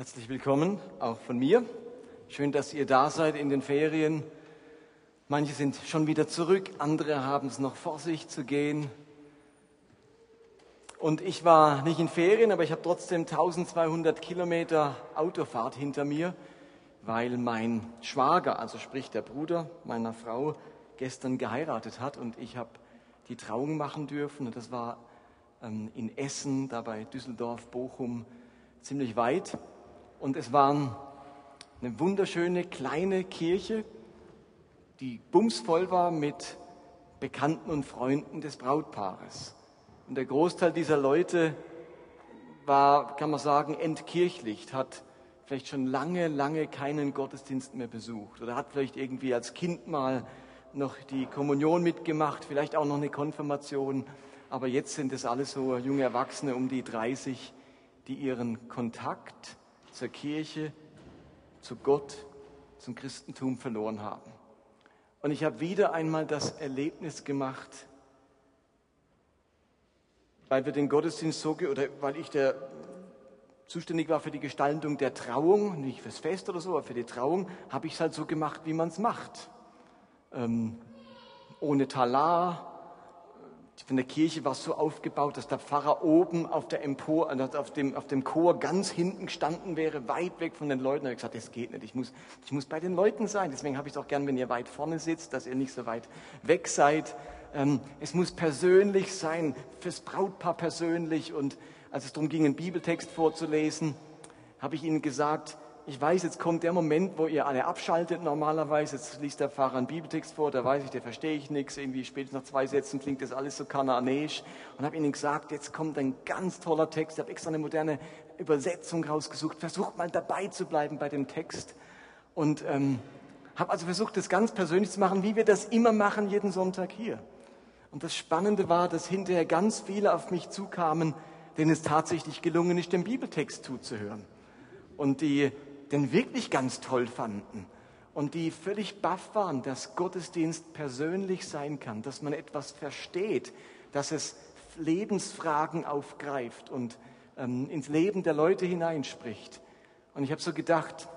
Herzlich willkommen auch von mir. Schön, dass ihr da seid in den Ferien. Manche sind schon wieder zurück, andere haben es noch vor sich zu gehen. Und ich war nicht in Ferien, aber ich habe trotzdem 1200 Kilometer Autofahrt hinter mir, weil mein Schwager, also sprich der Bruder meiner Frau, gestern geheiratet hat und ich habe die Trauung machen dürfen. Und das war ähm, in Essen, dabei Düsseldorf, Bochum, ziemlich weit. Und es war eine wunderschöne kleine Kirche, die bumsvoll war mit Bekannten und Freunden des Brautpaares. Und der Großteil dieser Leute war, kann man sagen, entkirchlicht, hat vielleicht schon lange, lange keinen Gottesdienst mehr besucht oder hat vielleicht irgendwie als Kind mal noch die Kommunion mitgemacht, vielleicht auch noch eine Konfirmation. Aber jetzt sind es alles so junge Erwachsene um die 30, die ihren Kontakt zur Kirche, zu Gott, zum Christentum verloren haben. Und ich habe wieder einmal das Erlebnis gemacht, weil wir den Gottesdienst so, oder weil ich der zuständig war für die Gestaltung der Trauung, nicht fürs Fest oder so, aber für die Trauung, habe ich es halt so gemacht, wie man es macht. Ähm, ohne Talar, von der Kirche war es so aufgebaut, dass der Pfarrer oben auf, der Empor, also auf, dem, auf dem Chor ganz hinten gestanden wäre, weit weg von den Leuten. Habe ich gesagt, das geht nicht, ich muss, ich muss bei den Leuten sein. Deswegen habe ich es auch gern, wenn ihr weit vorne sitzt, dass ihr nicht so weit weg seid. Ähm, es muss persönlich sein, fürs Brautpaar persönlich. Und als es darum ging, einen Bibeltext vorzulesen, habe ich ihnen gesagt, ich weiß, jetzt kommt der Moment, wo ihr alle abschaltet normalerweise. Jetzt liest der Pfarrer einen Bibeltext vor, da weiß ich, der verstehe ich nichts. Irgendwie spätestens nach zwei Sätzen klingt das alles so kananäisch. Und habe ihnen gesagt, jetzt kommt ein ganz toller Text. Ich habe extra eine moderne Übersetzung rausgesucht. Versucht mal dabei zu bleiben bei dem Text. Und ähm, habe also versucht, das ganz persönlich zu machen, wie wir das immer machen, jeden Sonntag hier. Und das Spannende war, dass hinterher ganz viele auf mich zukamen, denen es tatsächlich gelungen ist, dem Bibeltext zuzuhören. Und die den wirklich ganz toll fanden und die völlig baff waren, dass Gottesdienst persönlich sein kann, dass man etwas versteht, dass es Lebensfragen aufgreift und ähm, ins Leben der Leute hineinspricht. Und ich habe so gedacht,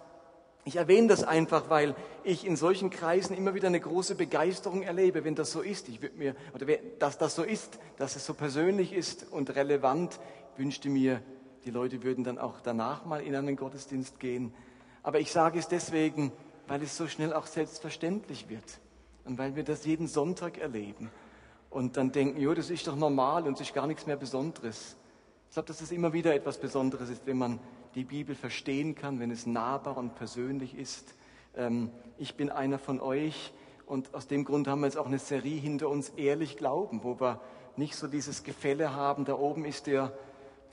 ich erwähne das einfach, weil ich in solchen Kreisen immer wieder eine große Begeisterung erlebe, wenn das so ist. Ich würde mir, oder dass das so ist, dass es so persönlich ist und relevant, wünschte mir die Leute würden dann auch danach mal in einen Gottesdienst gehen. Aber ich sage es deswegen, weil es so schnell auch selbstverständlich wird und weil wir das jeden Sonntag erleben und dann denken, jo, das ist doch normal und es ist gar nichts mehr Besonderes. Ich glaube, dass es immer wieder etwas Besonderes ist, wenn man die Bibel verstehen kann, wenn es nahbar und persönlich ist. Ähm, ich bin einer von euch und aus dem Grund haben wir jetzt auch eine Serie hinter uns, Ehrlich Glauben, wo wir nicht so dieses Gefälle haben, da oben ist der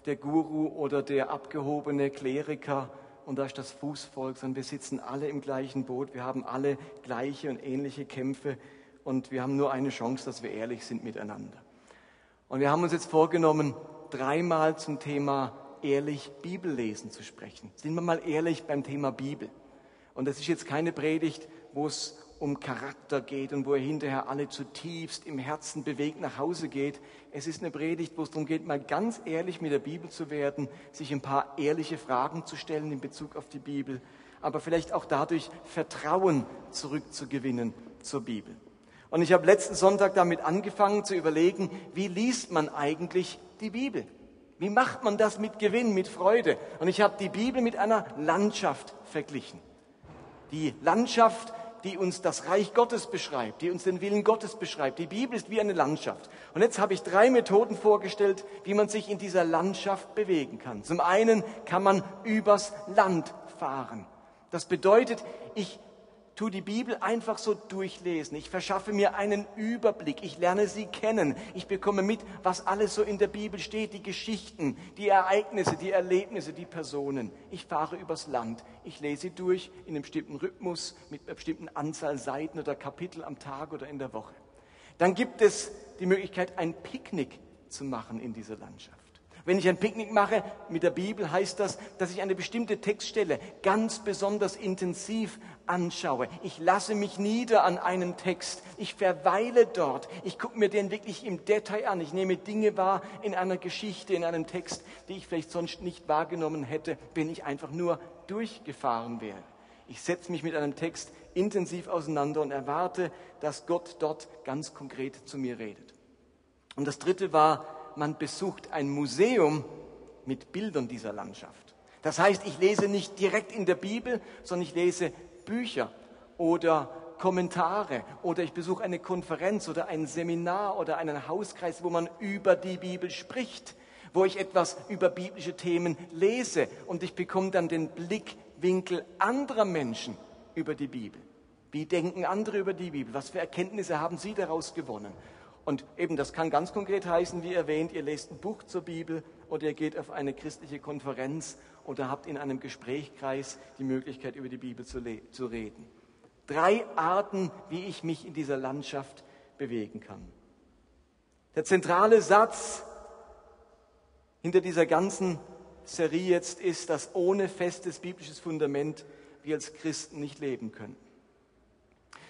der Guru oder der abgehobene Kleriker und da ist das Fußvolk, sondern wir sitzen alle im gleichen Boot, wir haben alle gleiche und ähnliche Kämpfe und wir haben nur eine Chance, dass wir ehrlich sind miteinander. Und wir haben uns jetzt vorgenommen, dreimal zum Thema ehrlich Bibellesen zu sprechen. Sind wir mal ehrlich beim Thema Bibel. Und das ist jetzt keine Predigt, wo es um Charakter geht und wo er hinterher alle zutiefst im Herzen bewegt nach Hause geht. Es ist eine Predigt, wo es darum geht, mal ganz ehrlich mit der Bibel zu werden, sich ein paar ehrliche Fragen zu stellen in Bezug auf die Bibel, aber vielleicht auch dadurch Vertrauen zurückzugewinnen zur Bibel. Und ich habe letzten Sonntag damit angefangen zu überlegen, wie liest man eigentlich die Bibel? Wie macht man das mit Gewinn, mit Freude? Und ich habe die Bibel mit einer Landschaft verglichen. Die Landschaft die uns das Reich Gottes beschreibt, die uns den Willen Gottes beschreibt. Die Bibel ist wie eine Landschaft. Und jetzt habe ich drei Methoden vorgestellt, wie man sich in dieser Landschaft bewegen kann. Zum einen kann man übers Land fahren. Das bedeutet, ich tu die Bibel einfach so durchlesen. Ich verschaffe mir einen Überblick. Ich lerne sie kennen. Ich bekomme mit, was alles so in der Bibel steht, die Geschichten, die Ereignisse, die Erlebnisse, die Personen. Ich fahre übers Land. Ich lese durch in einem bestimmten Rhythmus, mit einer bestimmten Anzahl Seiten oder Kapitel am Tag oder in der Woche. Dann gibt es die Möglichkeit, ein Picknick zu machen in dieser Landschaft. Wenn ich ein Picknick mache mit der Bibel, heißt das, dass ich eine bestimmte Textstelle ganz besonders intensiv anschaue. Ich lasse mich nieder an einen Text. Ich verweile dort. Ich gucke mir den wirklich im Detail an. Ich nehme Dinge wahr in einer Geschichte, in einem Text, die ich vielleicht sonst nicht wahrgenommen hätte, wenn ich einfach nur durchgefahren wäre. Ich setze mich mit einem Text intensiv auseinander und erwarte, dass Gott dort ganz konkret zu mir redet. Und das dritte war, man besucht ein Museum mit Bildern dieser Landschaft. Das heißt, ich lese nicht direkt in der Bibel, sondern ich lese Bücher oder Kommentare oder ich besuche eine Konferenz oder ein Seminar oder einen Hauskreis, wo man über die Bibel spricht, wo ich etwas über biblische Themen lese und ich bekomme dann den Blickwinkel anderer Menschen über die Bibel. Wie denken andere über die Bibel? Was für Erkenntnisse haben sie daraus gewonnen? Und eben, das kann ganz konkret heißen, wie erwähnt, ihr lest ein Buch zur Bibel oder ihr geht auf eine christliche Konferenz oder habt in einem Gesprächskreis die Möglichkeit, über die Bibel zu, zu reden. Drei Arten, wie ich mich in dieser Landschaft bewegen kann. Der zentrale Satz hinter dieser ganzen Serie jetzt ist, dass ohne festes biblisches Fundament wir als Christen nicht leben können.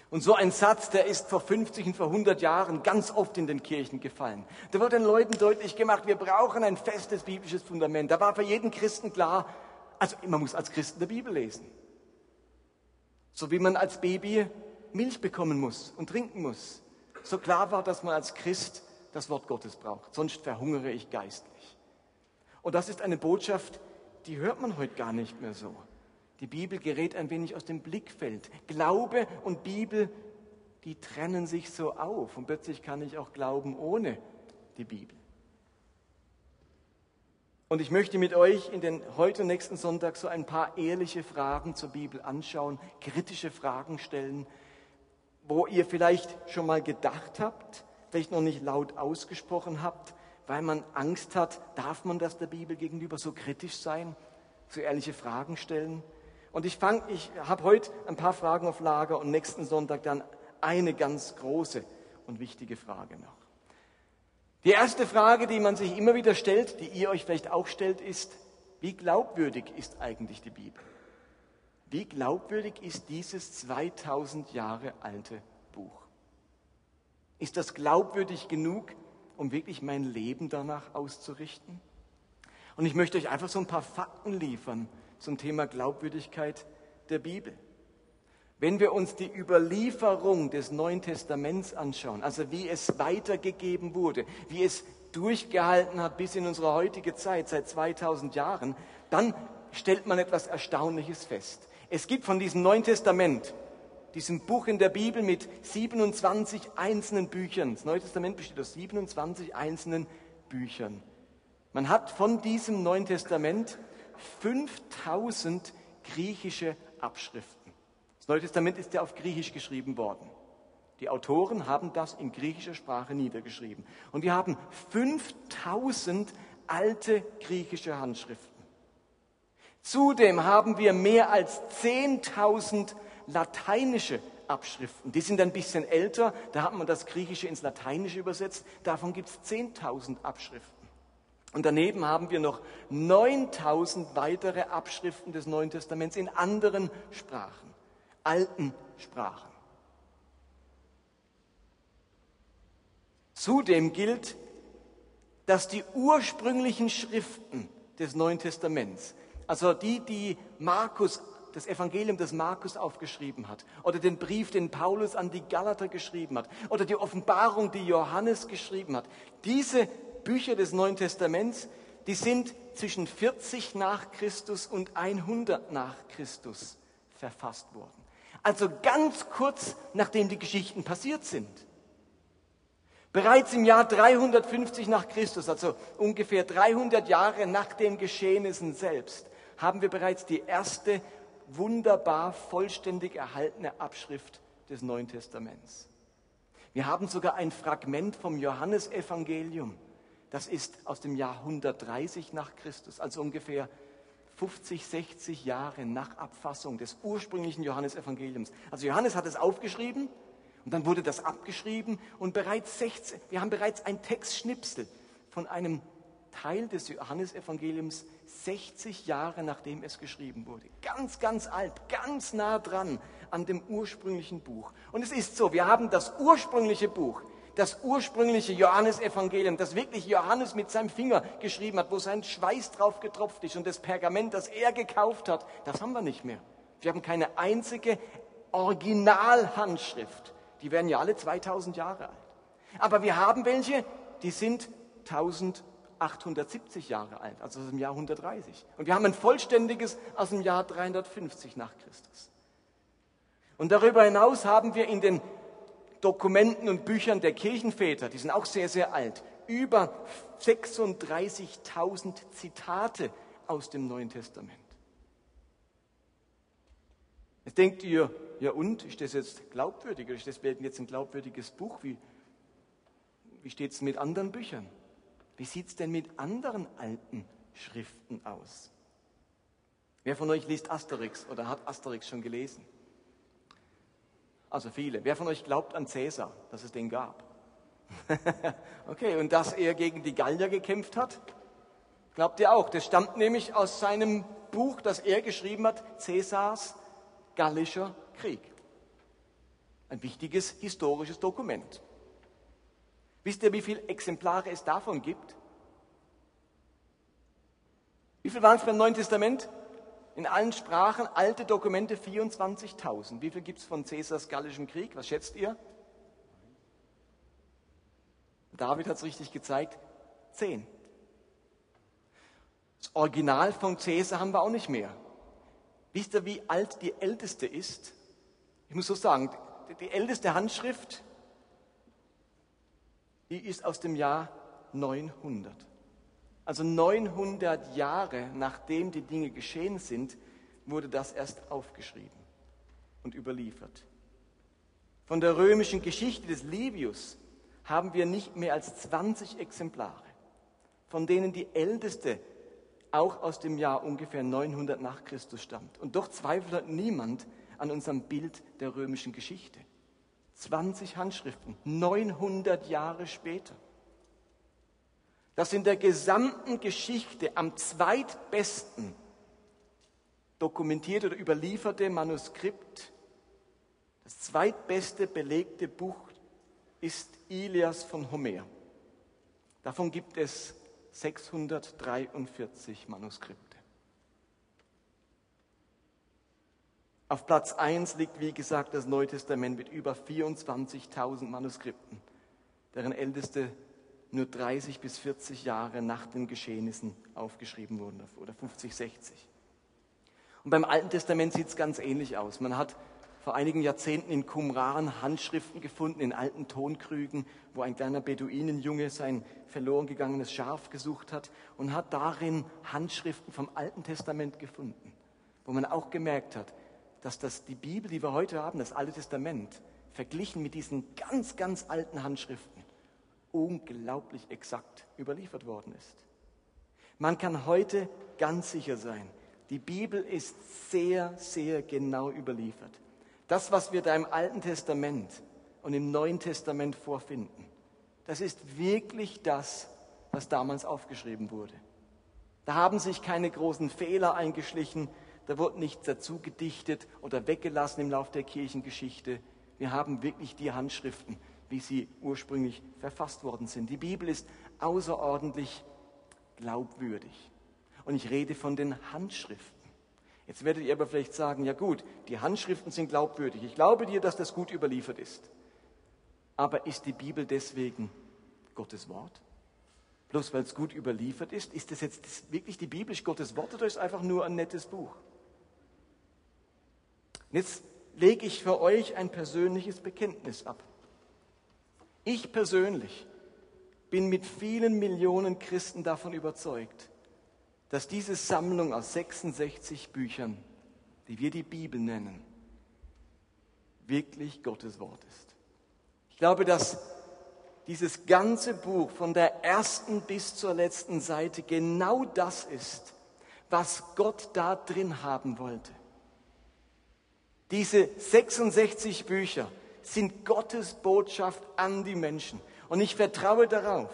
Und so ein Satz, der ist vor 50 und vor 100 Jahren ganz oft in den Kirchen gefallen. Da wurde den Leuten deutlich gemacht, wir brauchen ein festes biblisches Fundament. Da war für jeden Christen klar, also man muss als Christen die Bibel lesen. So wie man als Baby Milch bekommen muss und trinken muss. So klar war, dass man als Christ das Wort Gottes braucht. Sonst verhungere ich geistlich. Und das ist eine Botschaft, die hört man heute gar nicht mehr so. Die Bibel gerät ein wenig aus dem Blickfeld. Glaube und Bibel, die trennen sich so auf. Und plötzlich kann ich auch glauben ohne die Bibel. Und ich möchte mit euch in den heute nächsten Sonntag so ein paar ehrliche Fragen zur Bibel anschauen, kritische Fragen stellen, wo ihr vielleicht schon mal gedacht habt, vielleicht noch nicht laut ausgesprochen habt, weil man Angst hat, darf man das der Bibel gegenüber so kritisch sein, so ehrliche Fragen stellen? Und ich ich habe heute ein paar Fragen auf Lager und nächsten Sonntag dann eine ganz große und wichtige Frage noch. Die erste Frage, die man sich immer wieder stellt, die ihr euch vielleicht auch stellt, ist, wie glaubwürdig ist eigentlich die Bibel? Wie glaubwürdig ist dieses 2000 Jahre alte Buch? Ist das glaubwürdig genug, um wirklich mein Leben danach auszurichten? Und ich möchte euch einfach so ein paar Fakten liefern, zum Thema Glaubwürdigkeit der Bibel. Wenn wir uns die Überlieferung des Neuen Testaments anschauen, also wie es weitergegeben wurde, wie es durchgehalten hat bis in unsere heutige Zeit, seit 2000 Jahren, dann stellt man etwas Erstaunliches fest. Es gibt von diesem Neuen Testament, diesem Buch in der Bibel mit 27 einzelnen Büchern, das Neue Testament besteht aus 27 einzelnen Büchern. Man hat von diesem Neuen Testament 5000 griechische Abschriften. Das Neue Testament ist ja auf Griechisch geschrieben worden. Die Autoren haben das in griechischer Sprache niedergeschrieben. Und wir haben 5000 alte griechische Handschriften. Zudem haben wir mehr als 10.000 lateinische Abschriften. Die sind ein bisschen älter, da hat man das Griechische ins Lateinische übersetzt. Davon gibt es 10.000 Abschriften. Und daneben haben wir noch 9000 weitere Abschriften des Neuen Testaments in anderen Sprachen, alten Sprachen. Zudem gilt, dass die ursprünglichen Schriften des Neuen Testaments, also die, die Markus, das Evangelium des Markus aufgeschrieben hat, oder den Brief, den Paulus an die Galater geschrieben hat, oder die Offenbarung, die Johannes geschrieben hat, diese Bücher des Neuen Testaments, die sind zwischen 40 nach Christus und 100 nach Christus verfasst worden. Also ganz kurz nachdem die Geschichten passiert sind. Bereits im Jahr 350 nach Christus, also ungefähr 300 Jahre nach dem Geschehnissen selbst, haben wir bereits die erste wunderbar vollständig erhaltene Abschrift des Neuen Testaments. Wir haben sogar ein Fragment vom Johannesevangelium das ist aus dem Jahr 130 nach Christus, also ungefähr 50, 60 Jahre nach Abfassung des ursprünglichen Johannesevangeliums. Also Johannes hat es aufgeschrieben und dann wurde das abgeschrieben und bereits 16, wir haben bereits ein Textschnipsel von einem Teil des Johannesevangeliums 60 Jahre nachdem es geschrieben wurde. Ganz, ganz alt, ganz nah dran an dem ursprünglichen Buch. Und es ist so, wir haben das ursprüngliche Buch, das ursprüngliche Johannesevangelium, das wirklich Johannes mit seinem Finger geschrieben hat, wo sein Schweiß drauf getropft ist und das Pergament, das er gekauft hat, das haben wir nicht mehr. Wir haben keine einzige Originalhandschrift. Die werden ja alle 2000 Jahre alt. Aber wir haben welche, die sind 1870 Jahre alt, also aus dem Jahr 130. Und wir haben ein vollständiges aus dem Jahr 350 nach Christus. Und darüber hinaus haben wir in den Dokumenten und Büchern der Kirchenväter, die sind auch sehr, sehr alt, über 36.000 Zitate aus dem Neuen Testament. Jetzt denkt ihr, ja und, ist das jetzt glaubwürdig? Oder ist das jetzt ein glaubwürdiges Buch? Wie, wie steht es mit anderen Büchern? Wie sieht es denn mit anderen alten Schriften aus? Wer von euch liest Asterix oder hat Asterix schon gelesen? Also viele. Wer von euch glaubt an Cäsar, dass es den gab? okay, und dass er gegen die Gallier gekämpft hat? Glaubt ihr auch? Das stammt nämlich aus seinem Buch, das er geschrieben hat, Cäsars Gallischer Krieg. Ein wichtiges historisches Dokument. Wisst ihr, wie viele Exemplare es davon gibt? Wie viel waren es beim Neuen Testament? In allen Sprachen, alte Dokumente 24.000. Wie viel gibt es von Cäsars Gallischem Krieg? Was schätzt ihr? David hat es richtig gezeigt. Zehn. Das Original von Cäsar haben wir auch nicht mehr. Wisst ihr, wie alt die älteste ist? Ich muss so sagen, die älteste Handschrift, die ist aus dem Jahr 900. Also 900 Jahre nachdem die Dinge geschehen sind, wurde das erst aufgeschrieben und überliefert. Von der römischen Geschichte des Livius haben wir nicht mehr als 20 Exemplare, von denen die älteste auch aus dem Jahr ungefähr 900 nach Christus stammt. Und doch zweifelt niemand an unserem Bild der römischen Geschichte. 20 Handschriften, 900 Jahre später. Das in der gesamten Geschichte am zweitbesten dokumentierte oder überlieferte Manuskript, das zweitbeste belegte Buch ist Ilias von Homer. Davon gibt es 643 Manuskripte. Auf Platz 1 liegt, wie gesagt, das Neue Testament mit über 24.000 Manuskripten, deren älteste nur 30 bis 40 Jahre nach den Geschehnissen aufgeschrieben wurden, oder 50, 60. Und beim Alten Testament sieht es ganz ähnlich aus. Man hat vor einigen Jahrzehnten in Qumran Handschriften gefunden, in alten Tonkrügen, wo ein kleiner Beduinenjunge sein verloren gegangenes Schaf gesucht hat und hat darin Handschriften vom Alten Testament gefunden, wo man auch gemerkt hat, dass das die Bibel, die wir heute haben, das Alte Testament, verglichen mit diesen ganz, ganz alten Handschriften, unglaublich exakt überliefert worden ist. Man kann heute ganz sicher sein, die Bibel ist sehr, sehr genau überliefert. Das, was wir da im Alten Testament und im Neuen Testament vorfinden, das ist wirklich das, was damals aufgeschrieben wurde. Da haben sich keine großen Fehler eingeschlichen, da wurde nichts dazu gedichtet oder weggelassen im Lauf der Kirchengeschichte. Wir haben wirklich die Handschriften, wie sie ursprünglich verfasst worden sind. Die Bibel ist außerordentlich glaubwürdig. Und ich rede von den Handschriften. Jetzt werdet ihr aber vielleicht sagen, ja gut, die Handschriften sind glaubwürdig. Ich glaube dir, dass das gut überliefert ist. Aber ist die Bibel deswegen Gottes Wort? Bloß weil es gut überliefert ist, ist das jetzt wirklich die Bibel Gottes Wort oder ist es einfach nur ein nettes Buch? Und jetzt lege ich für euch ein persönliches Bekenntnis ab. Ich persönlich bin mit vielen Millionen Christen davon überzeugt, dass diese Sammlung aus 66 Büchern, die wir die Bibel nennen, wirklich Gottes Wort ist. Ich glaube, dass dieses ganze Buch von der ersten bis zur letzten Seite genau das ist, was Gott da drin haben wollte. Diese 66 Bücher sind Gottes Botschaft an die Menschen. Und ich vertraue darauf,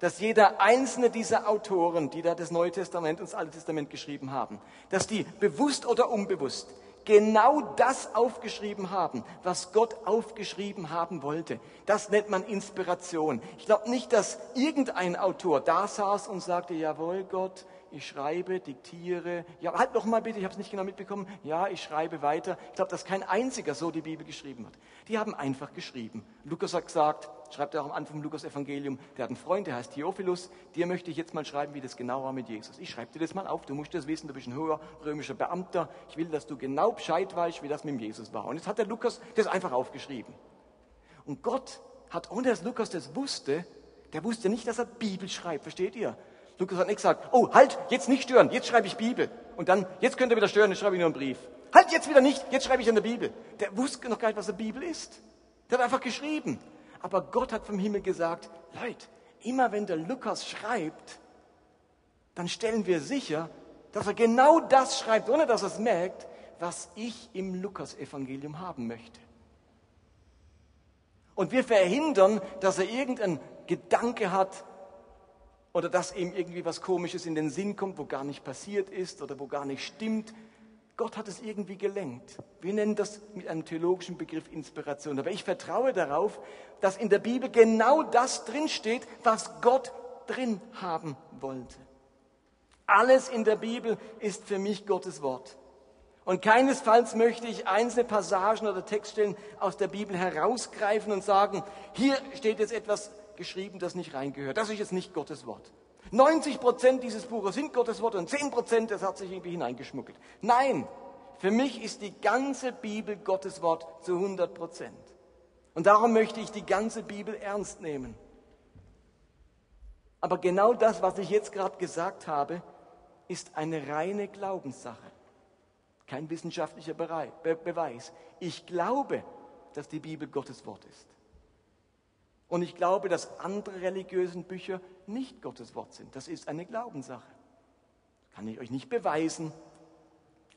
dass jeder einzelne dieser Autoren, die da das Neue Testament und das Alte Testament geschrieben haben, dass die bewusst oder unbewusst genau das aufgeschrieben haben, was Gott aufgeschrieben haben wollte. Das nennt man Inspiration. Ich glaube nicht, dass irgendein Autor da saß und sagte, jawohl Gott, ich schreibe, diktiere. Ja, halt noch mal bitte, ich habe es nicht genau mitbekommen. Ja, ich schreibe weiter. Ich glaube, dass kein einziger so die Bibel geschrieben hat. Die haben einfach geschrieben. Lukas hat gesagt, schreibt er auch am Anfang im Lukas-Evangelium, der hat einen Freund, der heißt Theophilus, dir möchte ich jetzt mal schreiben, wie das genau war mit Jesus. Ich schreibe dir das mal auf, du musst das wissen, du bist ein hoher römischer Beamter. Ich will, dass du genau Bescheid weißt, wie das mit Jesus war. Und jetzt hat der Lukas das einfach aufgeschrieben. Und Gott hat, ohne dass Lukas das wusste, der wusste nicht, dass er Bibel schreibt, versteht ihr? Lukas hat nicht gesagt, oh, halt, jetzt nicht stören, jetzt schreibe ich Bibel. Und dann, jetzt könnt ihr wieder stören, jetzt schreibe ich nur einen Brief. Halt, jetzt wieder nicht, jetzt schreibe ich eine Bibel. Der wusste noch gar nicht, was eine Bibel ist. Der hat einfach geschrieben. Aber Gott hat vom Himmel gesagt, Leute, immer wenn der Lukas schreibt, dann stellen wir sicher, dass er genau das schreibt, ohne dass er es merkt, was ich im Lukas-Evangelium haben möchte. Und wir verhindern, dass er irgendeinen Gedanke hat, oder dass ihm irgendwie was Komisches in den Sinn kommt, wo gar nicht passiert ist oder wo gar nicht stimmt. Gott hat es irgendwie gelenkt. Wir nennen das mit einem theologischen Begriff Inspiration. Aber ich vertraue darauf, dass in der Bibel genau das drinsteht, was Gott drin haben wollte. Alles in der Bibel ist für mich Gottes Wort. Und keinesfalls möchte ich einzelne Passagen oder Textstellen aus der Bibel herausgreifen und sagen, hier steht jetzt etwas geschrieben, das nicht reingehört. Das ist jetzt nicht Gottes Wort. 90 Prozent dieses Buches sind Gottes Wort und 10 Prozent, das hat sich irgendwie hineingeschmuggelt. Nein, für mich ist die ganze Bibel Gottes Wort zu 100 Prozent. Und darum möchte ich die ganze Bibel ernst nehmen. Aber genau das, was ich jetzt gerade gesagt habe, ist eine reine Glaubenssache. Kein wissenschaftlicher Beweis. Ich glaube, dass die Bibel Gottes Wort ist. Und ich glaube, dass andere religiösen Bücher nicht Gottes Wort sind. Das ist eine Glaubenssache. Kann ich euch nicht beweisen.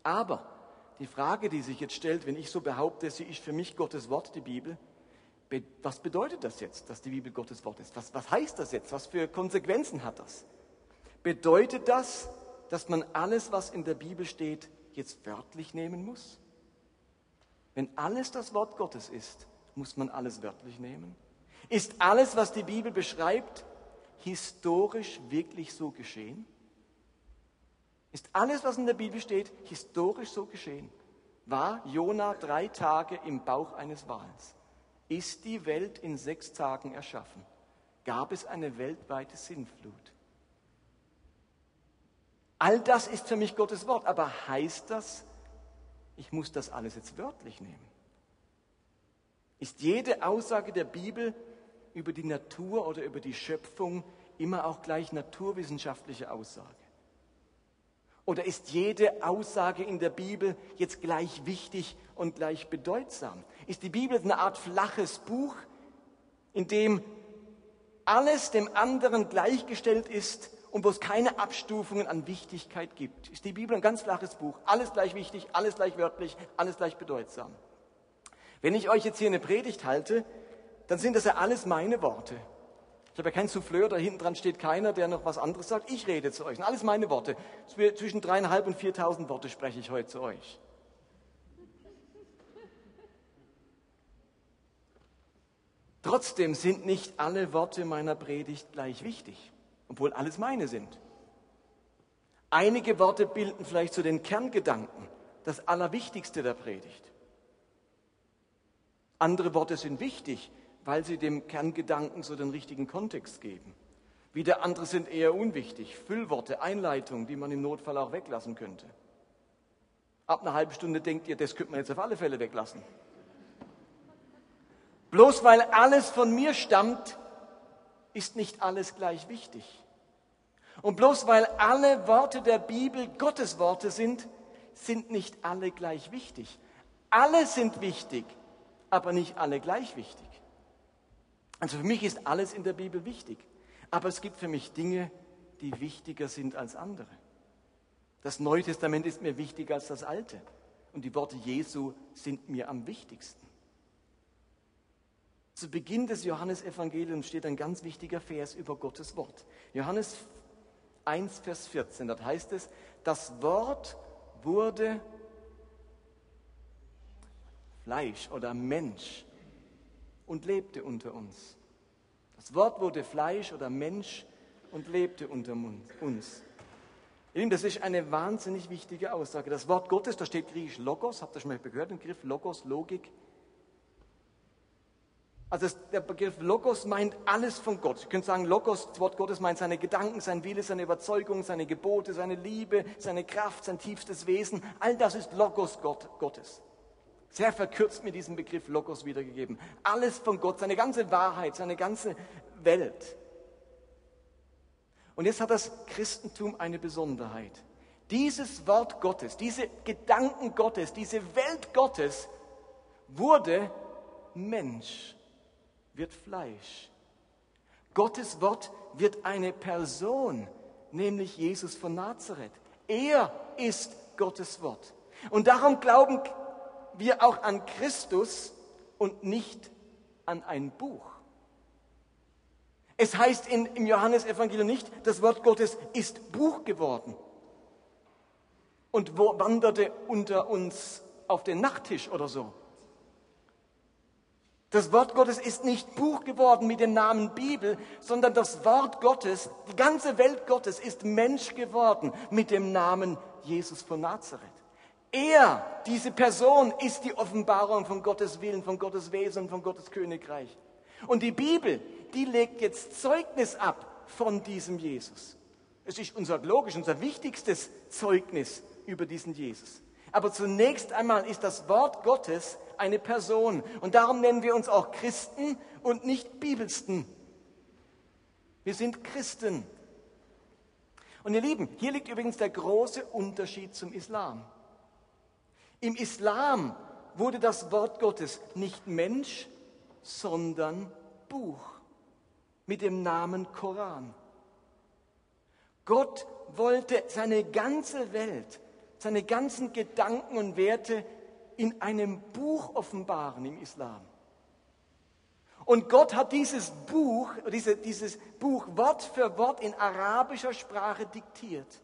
Aber die Frage, die sich jetzt stellt, wenn ich so behaupte, sie ist für mich Gottes Wort, die Bibel, was bedeutet das jetzt, dass die Bibel Gottes Wort ist? Was, was heißt das jetzt? Was für Konsequenzen hat das? Bedeutet das, dass man alles, was in der Bibel steht, jetzt wörtlich nehmen muss? Wenn alles das Wort Gottes ist, muss man alles wörtlich nehmen? Ist alles, was die Bibel beschreibt, historisch wirklich so geschehen? Ist alles, was in der Bibel steht, historisch so geschehen? War Jona drei Tage im Bauch eines Wals? Ist die Welt in sechs Tagen erschaffen? Gab es eine weltweite Sinnflut? All das ist für mich Gottes Wort, aber heißt das, ich muss das alles jetzt wörtlich nehmen? Ist jede Aussage der Bibel über die Natur oder über die Schöpfung immer auch gleich naturwissenschaftliche Aussage? Oder ist jede Aussage in der Bibel jetzt gleich wichtig und gleich bedeutsam? Ist die Bibel eine Art flaches Buch, in dem alles dem anderen gleichgestellt ist und wo es keine Abstufungen an Wichtigkeit gibt? Ist die Bibel ein ganz flaches Buch? Alles gleich wichtig, alles gleich wörtlich, alles gleich bedeutsam. Wenn ich euch jetzt hier eine Predigt halte, dann sind das ja alles meine Worte. Ich habe ja kein Souffleur, da hinten dran steht keiner, der noch was anderes sagt. Ich rede zu euch. Sind alles meine Worte. Zwischen dreieinhalb und viertausend Worte spreche ich heute zu euch. Trotzdem sind nicht alle Worte meiner Predigt gleich wichtig, obwohl alles meine sind. Einige Worte bilden vielleicht zu so den Kerngedanken, das Allerwichtigste der Predigt. Andere Worte sind wichtig, weil sie dem Kerngedanken so den richtigen Kontext geben. Wieder andere sind eher unwichtig. Füllworte, Einleitungen, die man im Notfall auch weglassen könnte. Ab einer halben Stunde denkt ihr, das könnte man jetzt auf alle Fälle weglassen. Bloß weil alles von mir stammt, ist nicht alles gleich wichtig. Und bloß weil alle Worte der Bibel Gottes Worte sind, sind nicht alle gleich wichtig. Alle sind wichtig, aber nicht alle gleich wichtig. Also für mich ist alles in der Bibel wichtig. Aber es gibt für mich Dinge, die wichtiger sind als andere. Das Neue Testament ist mir wichtiger als das Alte. Und die Worte Jesu sind mir am wichtigsten. Zu Beginn des Johannesevangeliums steht ein ganz wichtiger Vers über Gottes Wort. Johannes 1, Vers 14, dort heißt es, das Wort wurde Fleisch oder Mensch und lebte unter uns. Das Wort wurde Fleisch oder Mensch und lebte unter uns. Das ist eine wahnsinnig wichtige Aussage. Das Wort Gottes, da steht griechisch Logos, habt ihr schon mal gehört, den Begriff Logos, Logik. Also der Begriff Logos meint alles von Gott. Ich könnte sagen, Logos, das Wort Gottes meint seine Gedanken, sein Wille, seine Überzeugung, seine Gebote, seine Liebe, seine Kraft, sein tiefstes Wesen. All das ist Logos Gott, Gottes. Sehr verkürzt mit diesem Begriff Logos wiedergegeben. Alles von Gott, seine ganze Wahrheit, seine ganze Welt. Und jetzt hat das Christentum eine Besonderheit. Dieses Wort Gottes, diese Gedanken Gottes, diese Welt Gottes wurde Mensch wird Fleisch. Gottes Wort wird eine Person, nämlich Jesus von Nazareth. Er ist Gottes Wort. Und darum glauben wir auch an Christus und nicht an ein Buch. Es heißt in, im Johannesevangelium nicht, das Wort Gottes ist Buch geworden und wanderte unter uns auf den Nachttisch oder so. Das Wort Gottes ist nicht Buch geworden mit dem Namen Bibel, sondern das Wort Gottes, die ganze Welt Gottes ist Mensch geworden mit dem Namen Jesus von Nazareth. Er, diese Person, ist die Offenbarung von Gottes Willen, von Gottes Wesen, von Gottes Königreich. Und die Bibel, die legt jetzt Zeugnis ab von diesem Jesus. Es ist unser logisch, unser wichtigstes Zeugnis über diesen Jesus. Aber zunächst einmal ist das Wort Gottes eine Person. Und darum nennen wir uns auch Christen und nicht Bibelsten. Wir sind Christen. Und ihr Lieben, hier liegt übrigens der große Unterschied zum Islam. Im Islam wurde das Wort Gottes nicht Mensch, sondern Buch mit dem Namen Koran. Gott wollte seine ganze Welt seine ganzen Gedanken und Werte in einem Buch offenbaren im Islam. Und Gott hat dieses Buch, diese, dieses Buch Wort für Wort in arabischer Sprache diktiert.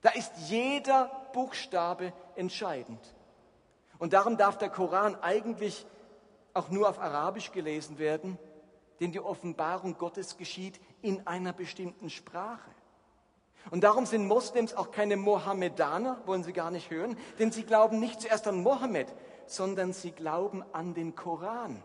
Da ist jeder Buchstabe entscheidend. Und darum darf der Koran eigentlich auch nur auf Arabisch gelesen werden, denn die Offenbarung Gottes geschieht in einer bestimmten Sprache. Und darum sind Moslems auch keine Mohammedaner, wollen sie gar nicht hören, denn sie glauben nicht zuerst an Mohammed, sondern sie glauben an den Koran.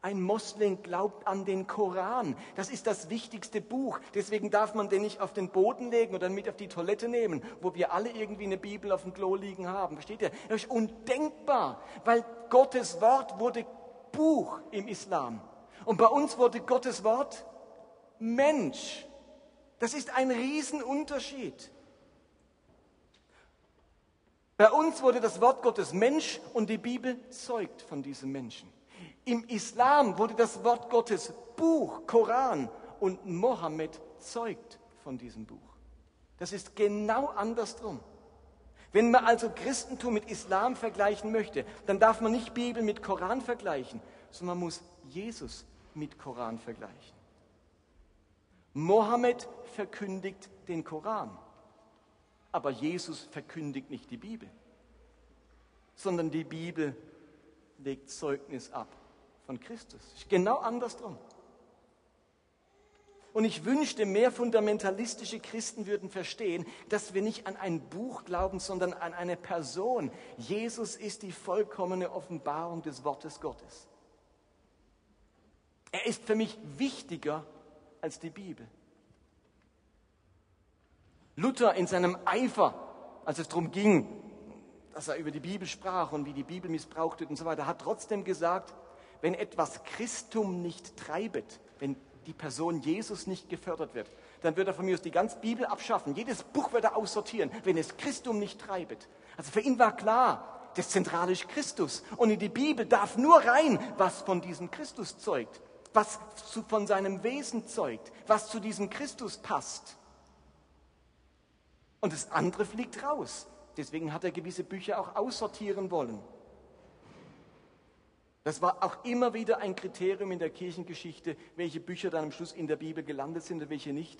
Ein Moslem glaubt an den Koran. Das ist das wichtigste Buch. Deswegen darf man den nicht auf den Boden legen oder mit auf die Toilette nehmen, wo wir alle irgendwie eine Bibel auf dem Klo liegen haben. Versteht ihr? Das ist undenkbar, weil Gottes Wort wurde Buch im Islam. Und bei uns wurde Gottes Wort Mensch. Das ist ein Riesenunterschied. Bei uns wurde das Wort Gottes Mensch und die Bibel zeugt von diesem Menschen. Im Islam wurde das Wort Gottes Buch, Koran und Mohammed zeugt von diesem Buch. Das ist genau andersrum. Wenn man also Christentum mit Islam vergleichen möchte, dann darf man nicht Bibel mit Koran vergleichen, sondern man muss Jesus mit Koran vergleichen. Mohammed verkündigt den Koran, aber Jesus verkündigt nicht die Bibel, sondern die Bibel legt Zeugnis ab von Christus. Genau andersrum. Und ich wünschte, mehr fundamentalistische Christen würden verstehen, dass wir nicht an ein Buch glauben, sondern an eine Person. Jesus ist die vollkommene Offenbarung des Wortes Gottes. Er ist für mich wichtiger als die Bibel. Luther in seinem Eifer, als es darum ging, dass er über die Bibel sprach und wie die Bibel missbraucht wird und so weiter, hat trotzdem gesagt, wenn etwas Christum nicht treibet, wenn die Person Jesus nicht gefördert wird, dann wird er von mir aus die ganze Bibel abschaffen. Jedes Buch wird er aussortieren, wenn es Christum nicht treibet. Also für ihn war klar, das Zentrale ist Christus. Und in die Bibel darf nur rein, was von diesem Christus zeugt was zu, von seinem Wesen zeugt, was zu diesem Christus passt. Und das andere fliegt raus. Deswegen hat er gewisse Bücher auch aussortieren wollen. Das war auch immer wieder ein Kriterium in der Kirchengeschichte, welche Bücher dann am Schluss in der Bibel gelandet sind und welche nicht.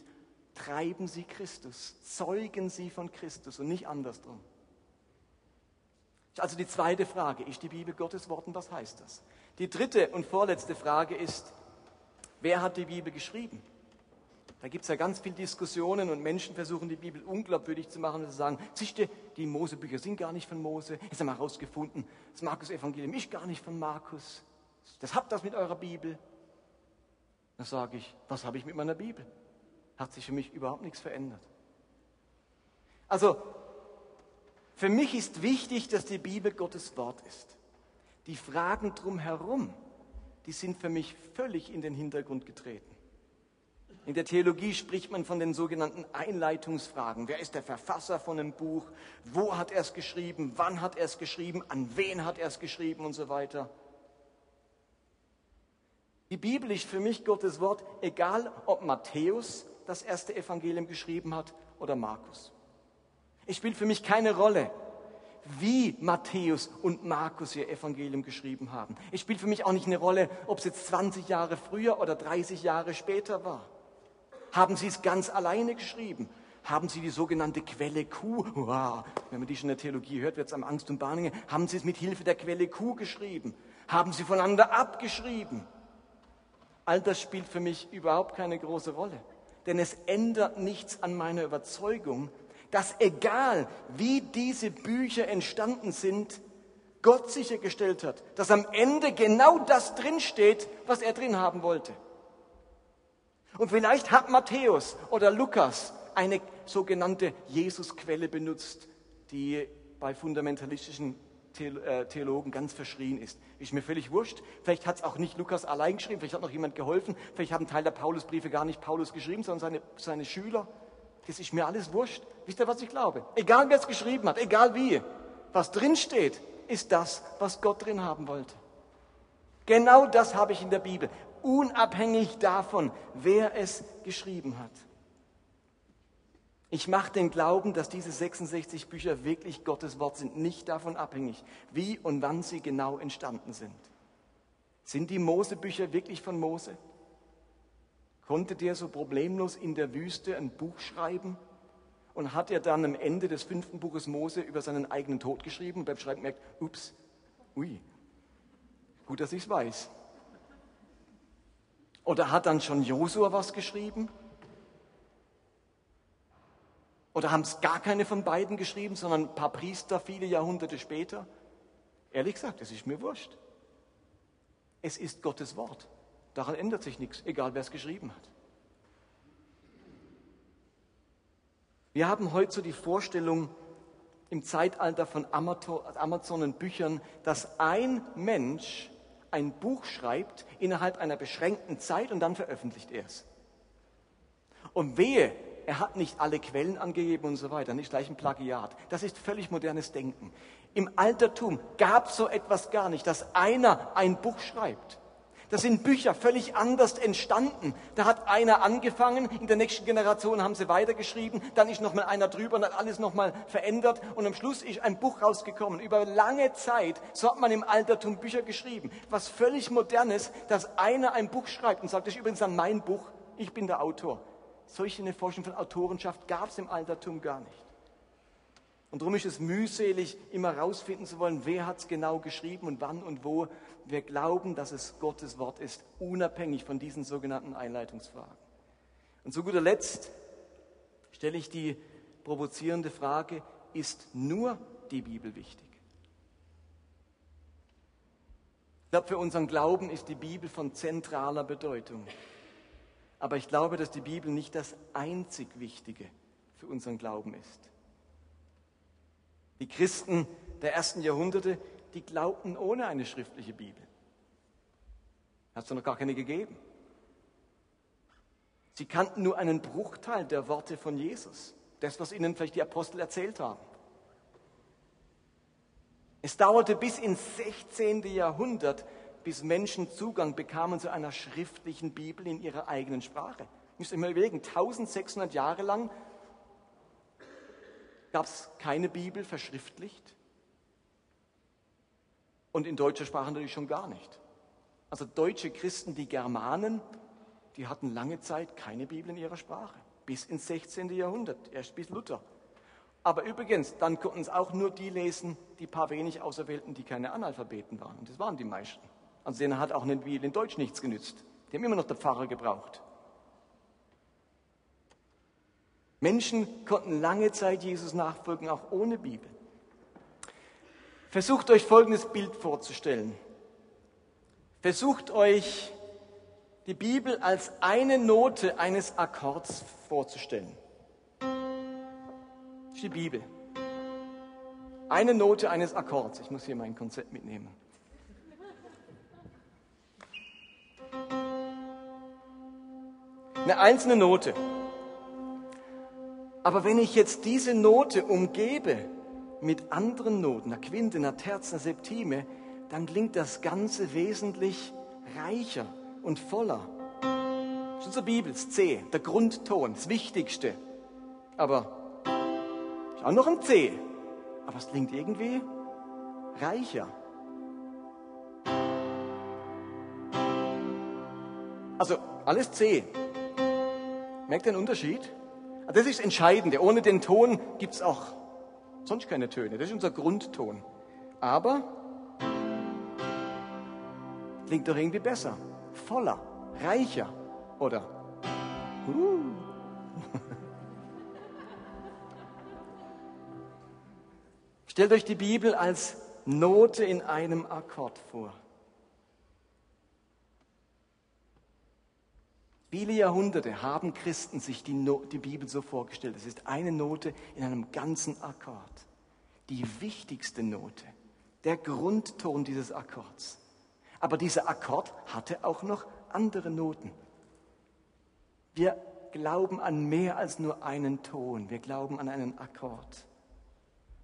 Treiben Sie Christus, zeugen Sie von Christus und nicht andersrum. Also die zweite Frage, ist die Bibel Gottes Wort und was heißt das? Die dritte und vorletzte Frage ist, wer hat die Bibel geschrieben? Da gibt es ja ganz viele Diskussionen und Menschen versuchen die Bibel unglaubwürdig zu machen und zu sagen, siehste, die Mosebücher sind gar nicht von Mose. Jetzt haben wir herausgefunden, das Markus-Evangelium ist gar nicht von Markus. Das habt das mit eurer Bibel. Dann sage ich, was habe ich mit meiner Bibel? Hat sich für mich überhaupt nichts verändert. Also, für mich ist wichtig, dass die Bibel Gottes Wort ist. Die Fragen drumherum, die sind für mich völlig in den Hintergrund getreten. In der Theologie spricht man von den sogenannten Einleitungsfragen. Wer ist der Verfasser von einem Buch? Wo hat er es geschrieben? Wann hat er es geschrieben? An wen hat er es geschrieben? Und so weiter. Die Bibel ist für mich Gottes Wort, egal ob Matthäus das erste Evangelium geschrieben hat oder Markus. Es spielt für mich keine Rolle, wie Matthäus und Markus ihr Evangelium geschrieben haben. Es spielt für mich auch nicht eine Rolle, ob es jetzt 20 Jahre früher oder 30 Jahre später war. Haben Sie es ganz alleine geschrieben? Haben Sie die sogenannte Quelle Q, wow, wenn man die schon in der Theologie hört, wird es am Angst und Bahningen, haben Sie es mit Hilfe der Quelle Q geschrieben? Haben Sie voneinander abgeschrieben? All das spielt für mich überhaupt keine große Rolle. Denn es ändert nichts an meiner Überzeugung, dass egal wie diese Bücher entstanden sind, Gott sichergestellt hat, dass am Ende genau das drinsteht, was er drin haben wollte. Und vielleicht hat Matthäus oder Lukas eine sogenannte Jesusquelle benutzt, die bei fundamentalistischen äh, Theologen ganz verschrien ist. Ist mir völlig wurscht. Vielleicht hat es auch nicht Lukas allein geschrieben, vielleicht hat noch jemand geholfen, vielleicht haben Teil der Paulusbriefe gar nicht Paulus geschrieben, sondern seine, seine Schüler. Das ist mir alles wurscht. Wisst ihr, was ich glaube? Egal wer es geschrieben hat, egal wie, was drinsteht, ist das, was Gott drin haben wollte. Genau das habe ich in der Bibel unabhängig davon, wer es geschrieben hat. Ich mache den Glauben, dass diese 66 Bücher wirklich Gottes Wort sind, nicht davon abhängig, wie und wann sie genau entstanden sind. Sind die Mosebücher wirklich von Mose? Konnte der so problemlos in der Wüste ein Buch schreiben? Und hat er dann am Ende des fünften Buches Mose über seinen eigenen Tod geschrieben und beim Schreiben merkt, ups, ui, gut, dass ich es weiß. Oder hat dann schon Josua was geschrieben? Oder haben es gar keine von beiden geschrieben, sondern ein paar Priester viele Jahrhunderte später? Ehrlich gesagt, es ist mir wurscht. Es ist Gottes Wort. Daran ändert sich nichts, egal wer es geschrieben hat. Wir haben heute so die Vorstellung im Zeitalter von Amazon und Büchern, dass ein Mensch ein Buch schreibt innerhalb einer beschränkten Zeit und dann veröffentlicht er es. Und wehe, er hat nicht alle Quellen angegeben und so weiter, nicht gleich ein Plagiat. Das ist völlig modernes Denken. Im Altertum gab es so etwas gar nicht, dass einer ein Buch schreibt. Da sind Bücher völlig anders entstanden. Da hat einer angefangen, in der nächsten Generation haben sie weitergeschrieben, dann ist noch mal einer drüber und hat alles noch mal verändert und am Schluss ist ein Buch rausgekommen. Über lange Zeit, so hat man im Altertum Bücher geschrieben. Was völlig modernes, dass einer ein Buch schreibt und sagt, das ist übrigens dann mein Buch, ich bin der Autor. Solche eine Forschung von Autorenschaft gab es im Altertum gar nicht. Und darum ist es mühselig, immer herausfinden zu wollen, wer hat es genau geschrieben und wann und wo. Wir glauben, dass es Gottes Wort ist, unabhängig von diesen sogenannten Einleitungsfragen. Und zu guter Letzt stelle ich die provozierende Frage, ist nur die Bibel wichtig? Ich glaube, für unseren Glauben ist die Bibel von zentraler Bedeutung. Aber ich glaube, dass die Bibel nicht das einzig Wichtige für unseren Glauben ist. Die Christen der ersten Jahrhunderte, die glaubten ohne eine schriftliche Bibel. Hat es noch gar keine gegeben. Sie kannten nur einen Bruchteil der Worte von Jesus. Das, was ihnen vielleicht die Apostel erzählt haben. Es dauerte bis ins 16. Jahrhundert, bis Menschen Zugang bekamen zu einer schriftlichen Bibel in ihrer eigenen Sprache. Müsst ihr mal überlegen, 1600 Jahre lang gab es keine Bibel verschriftlicht. Und in deutscher Sprache natürlich schon gar nicht. Also deutsche Christen, die Germanen, die hatten lange Zeit keine Bibel in ihrer Sprache. Bis ins 16. Jahrhundert, erst bis Luther. Aber übrigens, dann konnten es auch nur die lesen, die paar wenig Auserwählten, die keine Analphabeten waren. Und das waren die meisten. Also denen hat auch nicht wie in Deutsch nichts genützt. Die haben immer noch der Pfarrer gebraucht. Menschen konnten lange Zeit Jesus nachfolgen, auch ohne Bibel. Versucht euch folgendes Bild vorzustellen. Versucht euch die Bibel als eine Note eines Akkords vorzustellen. Das ist die Bibel. Eine Note eines Akkords. Ich muss hier mein Konzept mitnehmen. Eine einzelne Note. Aber wenn ich jetzt diese Note umgebe mit anderen Noten, einer Quinte, einer Terz, einer Septime, dann klingt das Ganze wesentlich reicher und voller. Das ist unsere Bibel, das C, der Grundton, das Wichtigste. Aber ist auch noch ein C. Aber es klingt irgendwie reicher. Also alles C. Merkt ihr den Unterschied? Das ist das Entscheidende. Ohne den Ton gibt es auch sonst keine Töne. Das ist unser Grundton. Aber klingt doch irgendwie besser, voller, reicher, oder? Uh. Stellt euch die Bibel als Note in einem Akkord vor. Viele Jahrhunderte haben Christen sich die, no die Bibel so vorgestellt. Es ist eine Note in einem ganzen Akkord. Die wichtigste Note, der Grundton dieses Akkords. Aber dieser Akkord hatte auch noch andere Noten. Wir glauben an mehr als nur einen Ton. Wir glauben an einen Akkord.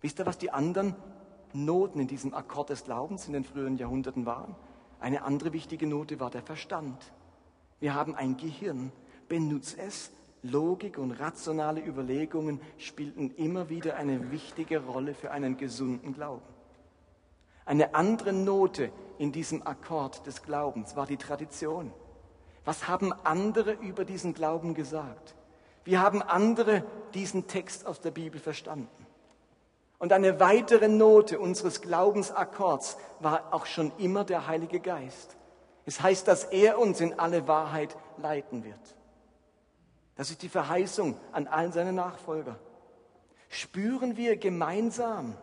Wisst ihr, was die anderen Noten in diesem Akkord des Glaubens in den früheren Jahrhunderten waren? Eine andere wichtige Note war der Verstand. Wir haben ein Gehirn. Benutz es. Logik und rationale Überlegungen spielten immer wieder eine wichtige Rolle für einen gesunden Glauben. Eine andere Note in diesem Akkord des Glaubens war die Tradition. Was haben andere über diesen Glauben gesagt? Wie haben andere diesen Text aus der Bibel verstanden? Und eine weitere Note unseres Glaubensakkords war auch schon immer der Heilige Geist. Es heißt, dass er uns in alle Wahrheit leiten wird. Das ist die Verheißung an allen seine Nachfolger. Spüren wir gemeinsam,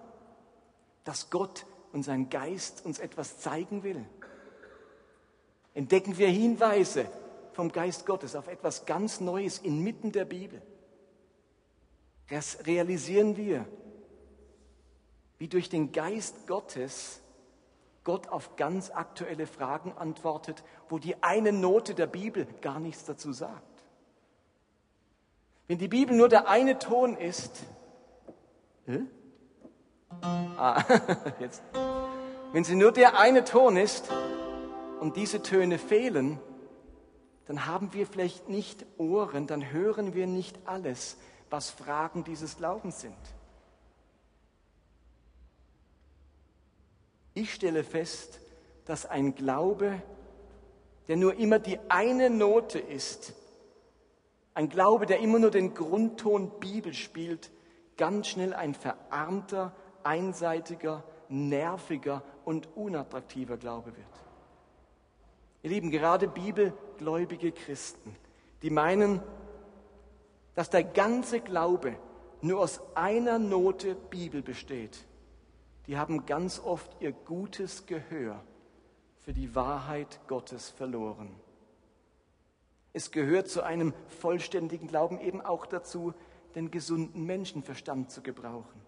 dass Gott und sein Geist uns etwas zeigen will? Entdecken wir Hinweise vom Geist Gottes auf etwas ganz Neues inmitten der Bibel? Das realisieren wir, wie durch den Geist Gottes Gott auf ganz aktuelle Fragen antwortet, wo die eine Note der Bibel gar nichts dazu sagt. Wenn die Bibel nur der eine Ton ist, äh? ah, jetzt. wenn sie nur der eine Ton ist und diese Töne fehlen, dann haben wir vielleicht nicht Ohren, dann hören wir nicht alles, was Fragen dieses Glaubens sind. Ich stelle fest, dass ein Glaube, der nur immer die eine Note ist, ein Glaube, der immer nur den Grundton Bibel spielt, ganz schnell ein verarmter, einseitiger, nerviger und unattraktiver Glaube wird. Ihr Lieben, gerade bibelgläubige Christen, die meinen, dass der ganze Glaube nur aus einer Note Bibel besteht, die haben ganz oft ihr gutes Gehör für die Wahrheit Gottes verloren. Es gehört zu einem vollständigen Glauben eben auch dazu, den gesunden Menschenverstand zu gebrauchen.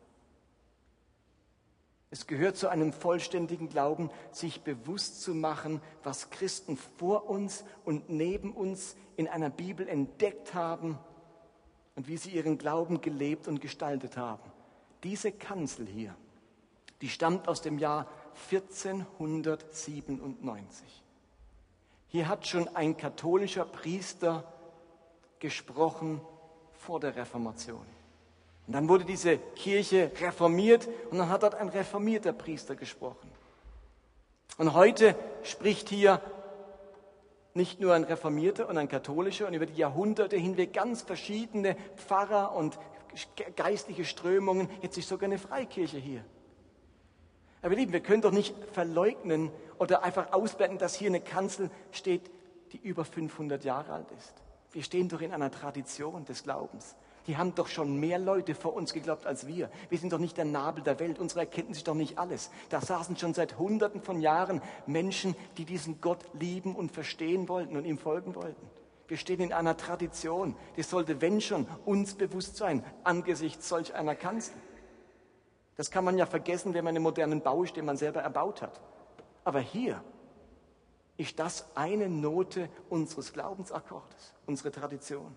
Es gehört zu einem vollständigen Glauben, sich bewusst zu machen, was Christen vor uns und neben uns in einer Bibel entdeckt haben und wie sie ihren Glauben gelebt und gestaltet haben. Diese Kanzel hier, die stammt aus dem Jahr 1497. Hier hat schon ein katholischer Priester gesprochen vor der Reformation. Und dann wurde diese Kirche reformiert und dann hat dort ein reformierter Priester gesprochen. Und heute spricht hier nicht nur ein Reformierter und ein Katholischer und über die Jahrhunderte hinweg ganz verschiedene Pfarrer und geistliche Strömungen. Jetzt ist sogar eine Freikirche hier. Aber ihr Lieben, wir können doch nicht verleugnen oder einfach ausblenden, dass hier eine Kanzel steht, die über 500 Jahre alt ist. Wir stehen doch in einer Tradition des Glaubens. Die haben doch schon mehr Leute vor uns geglaubt als wir. Wir sind doch nicht der Nabel der Welt. Unsere Erkenntnis ist doch nicht alles. Da saßen schon seit Hunderten von Jahren Menschen, die diesen Gott lieben und verstehen wollten und ihm folgen wollten. Wir stehen in einer Tradition. Das sollte, wenn schon, uns bewusst sein angesichts solch einer Kanzel. Das kann man ja vergessen, wenn man einen modernen Bau ist, den man selber erbaut hat. Aber hier ist das eine Note unseres Glaubensakkordes, unsere Tradition.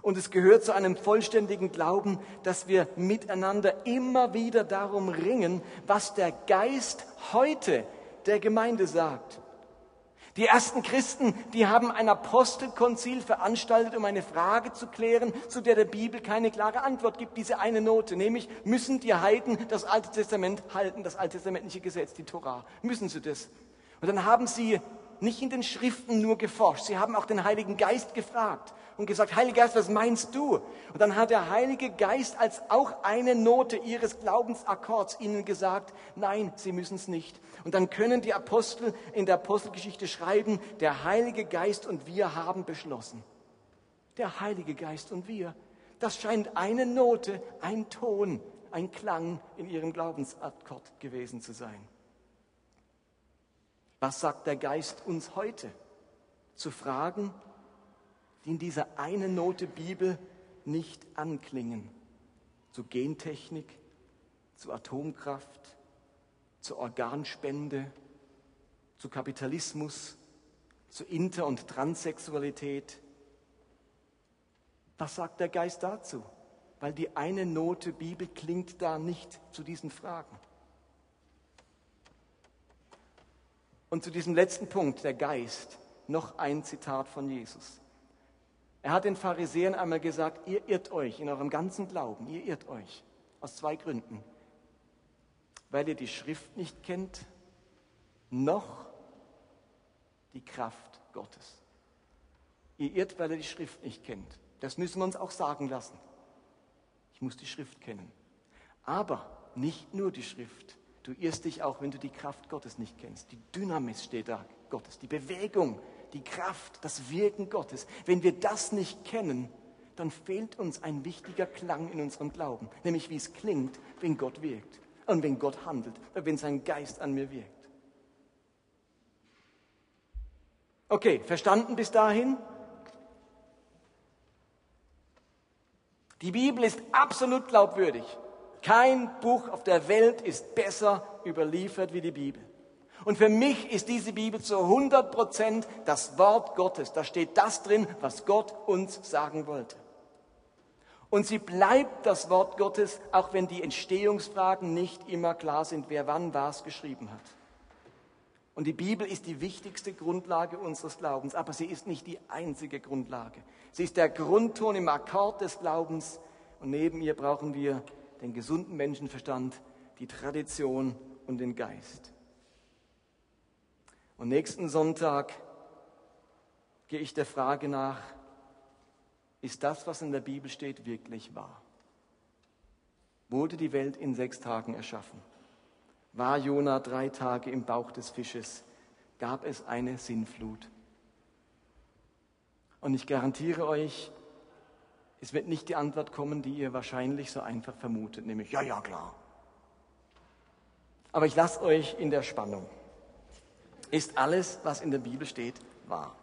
Und es gehört zu einem vollständigen Glauben, dass wir miteinander immer wieder darum ringen, was der Geist heute der Gemeinde sagt. Die ersten Christen, die haben ein Apostelkonzil veranstaltet, um eine Frage zu klären, zu der der Bibel keine klare Antwort gibt. Diese eine Note, nämlich müssen die Heiden das Alte Testament halten, das alttestamentliche Gesetz, die Torah. Müssen sie das? Und dann haben sie nicht in den Schriften nur geforscht, sie haben auch den Heiligen Geist gefragt und gesagt, Heiliger Geist, was meinst du? Und dann hat der Heilige Geist als auch eine Note ihres Glaubensakkords ihnen gesagt, nein, sie müssen es nicht. Und dann können die Apostel in der Apostelgeschichte schreiben, der Heilige Geist und wir haben beschlossen. Der Heilige Geist und wir. Das scheint eine Note, ein Ton, ein Klang in ihrem Glaubensakkord gewesen zu sein. Was sagt der Geist uns heute? Zu fragen, die in dieser einen Note Bibel nicht anklingen. Zu Gentechnik, zu Atomkraft, zur Organspende, zu Kapitalismus, zu Inter- und Transsexualität. Was sagt der Geist dazu? Weil die eine Note Bibel klingt da nicht zu diesen Fragen. Und zu diesem letzten Punkt, der Geist, noch ein Zitat von Jesus. Er hat den Pharisäern einmal gesagt, ihr irrt euch in eurem ganzen Glauben, ihr irrt euch aus zwei Gründen. Weil ihr die Schrift nicht kennt, noch die Kraft Gottes. Ihr irrt, weil ihr die Schrift nicht kennt. Das müssen wir uns auch sagen lassen. Ich muss die Schrift kennen. Aber nicht nur die Schrift. Du irrst dich auch, wenn du die Kraft Gottes nicht kennst. Die Dynamis steht da, Gottes, die Bewegung, die Kraft, das Wirken Gottes. Wenn wir das nicht kennen, dann fehlt uns ein wichtiger Klang in unserem Glauben, nämlich wie es klingt, wenn Gott wirkt und wenn Gott handelt, wenn sein Geist an mir wirkt. Okay, verstanden bis dahin? Die Bibel ist absolut glaubwürdig. Kein Buch auf der Welt ist besser überliefert wie die Bibel. Und für mich ist diese Bibel zu 100 Prozent das Wort Gottes. Da steht das drin, was Gott uns sagen wollte. Und sie bleibt das Wort Gottes, auch wenn die Entstehungsfragen nicht immer klar sind, wer wann was geschrieben hat. Und die Bibel ist die wichtigste Grundlage unseres Glaubens, aber sie ist nicht die einzige Grundlage. Sie ist der Grundton im Akkord des Glaubens und neben ihr brauchen wir den gesunden Menschenverstand, die Tradition und den Geist. Und nächsten Sonntag gehe ich der Frage nach, ist das, was in der Bibel steht, wirklich wahr? Wurde die Welt in sechs Tagen erschaffen? War Jona drei Tage im Bauch des Fisches? Gab es eine Sinnflut? Und ich garantiere euch, es wird nicht die Antwort kommen, die ihr wahrscheinlich so einfach vermutet, nämlich ja, ja, klar. Aber ich lasse euch in der Spannung. Ist alles, was in der Bibel steht, wahr?